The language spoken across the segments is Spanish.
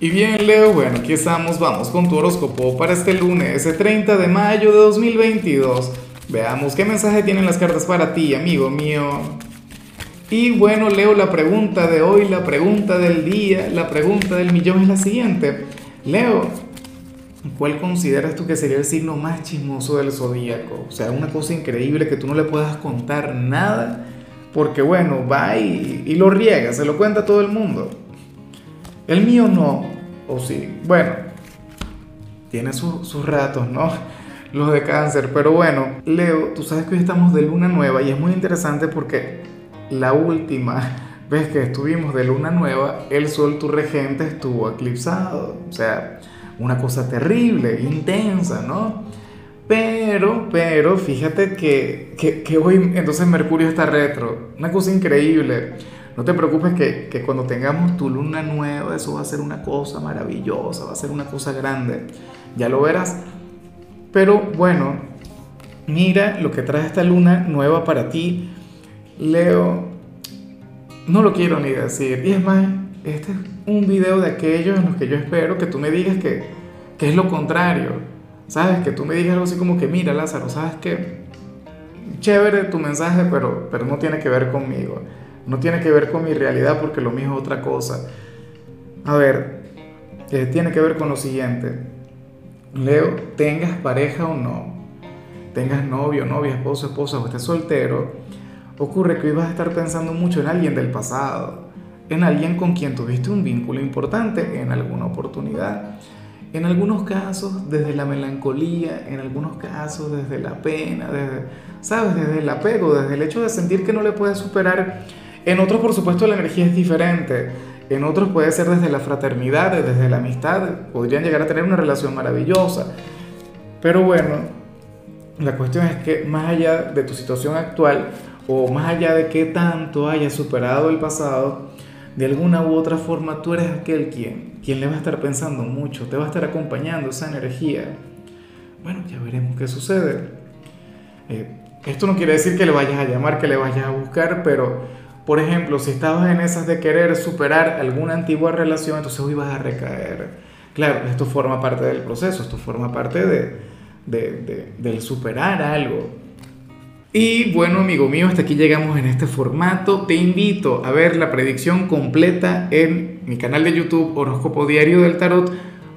Y bien, Leo, bueno, aquí estamos, vamos con tu horóscopo para este lunes, ese 30 de mayo de 2022. Veamos qué mensaje tienen las cartas para ti, amigo mío. Y bueno, Leo, la pregunta de hoy, la pregunta del día, la pregunta del millón es la siguiente. Leo, ¿cuál consideras tú que sería el signo más chismoso del zodíaco? O sea, una cosa increíble que tú no le puedas contar nada, porque bueno, va y, lo riega, se lo cuenta todo el mundo. El mío no, o sí. Bueno, tiene sus ratos, ¿no? Los de cáncer. Pero bueno, Leo, tú sabes que hoy estamos de luna nueva y es muy interesante porque la última vez que estuvimos de luna nueva, el sol, tu regente, estuvo eclipsado. O sea, una cosa terrible, intensa, ¿no? Pero, pero, fíjate que, que, que hoy entonces Mercurio está retro. Una cosa increíble. No te preocupes que, que, cuando tengamos tu luna nueva, eso va a ser una cosa maravillosa, va a ser una cosa grande. Ya lo verás. Pero bueno, mira lo que trae esta luna nueva para ti. Leo, no lo quiero ni decir. Y es más, este es un video de aquellos en los que yo espero que tú me digas que, que es lo contrario. ¿Sabes? Que tú me digas algo así como que, mira Lázaro, ¿sabes qué? Chévere tu mensaje, pero, pero no tiene que ver conmigo no tiene que ver con mi realidad porque lo mío es otra cosa. A ver, eh, tiene que ver con lo siguiente. Leo, tengas pareja o no, tengas novio, novia, esposo, esposa o estés soltero, ocurre que hoy vas a estar pensando mucho en alguien del pasado, en alguien con quien tuviste un vínculo importante en alguna oportunidad. En algunos casos desde la melancolía, en algunos casos desde la pena, desde, ¿sabes? Desde el apego, desde el hecho de sentir que no le puedes superar en otros, por supuesto, la energía es diferente. En otros puede ser desde la fraternidad, desde la amistad. Podrían llegar a tener una relación maravillosa. Pero bueno, la cuestión es que más allá de tu situación actual o más allá de qué tanto hayas superado el pasado, de alguna u otra forma tú eres aquel quien, quien le va a estar pensando mucho, te va a estar acompañando esa energía. Bueno, ya veremos qué sucede. Eh, esto no quiere decir que le vayas a llamar, que le vayas a buscar, pero por ejemplo, si estabas en esas de querer superar alguna antigua relación, entonces hoy vas a recaer. Claro, esto forma parte del proceso, esto forma parte de, de, del superar algo. Y bueno, amigo mío, hasta aquí llegamos en este formato. Te invito a ver la predicción completa en mi canal de YouTube Horóscopo Diario del Tarot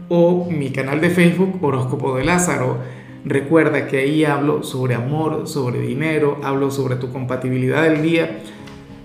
o mi canal de Facebook Horóscopo de Lázaro. Recuerda que ahí hablo sobre amor, sobre dinero, hablo sobre tu compatibilidad del día